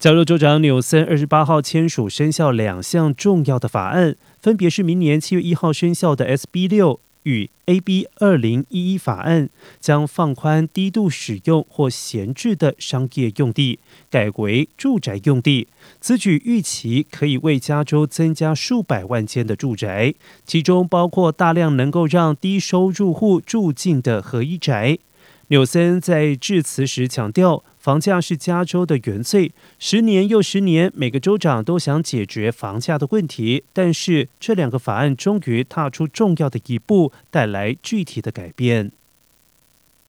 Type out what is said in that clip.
加州州长纽森二十八号签署生效两项重要的法案，分别是明年七月一号生效的 SB 六与 AB 二零一一法案，将放宽低度使用或闲置的商业用地，改为住宅用地。此举预期可以为加州增加数百万间的住宅，其中包括大量能够让低收入户住进的合一宅。纽森在致辞时强调，房价是加州的原罪。十年又十年，每个州长都想解决房价的问题，但是这两个法案终于踏出重要的一步，带来具体的改变。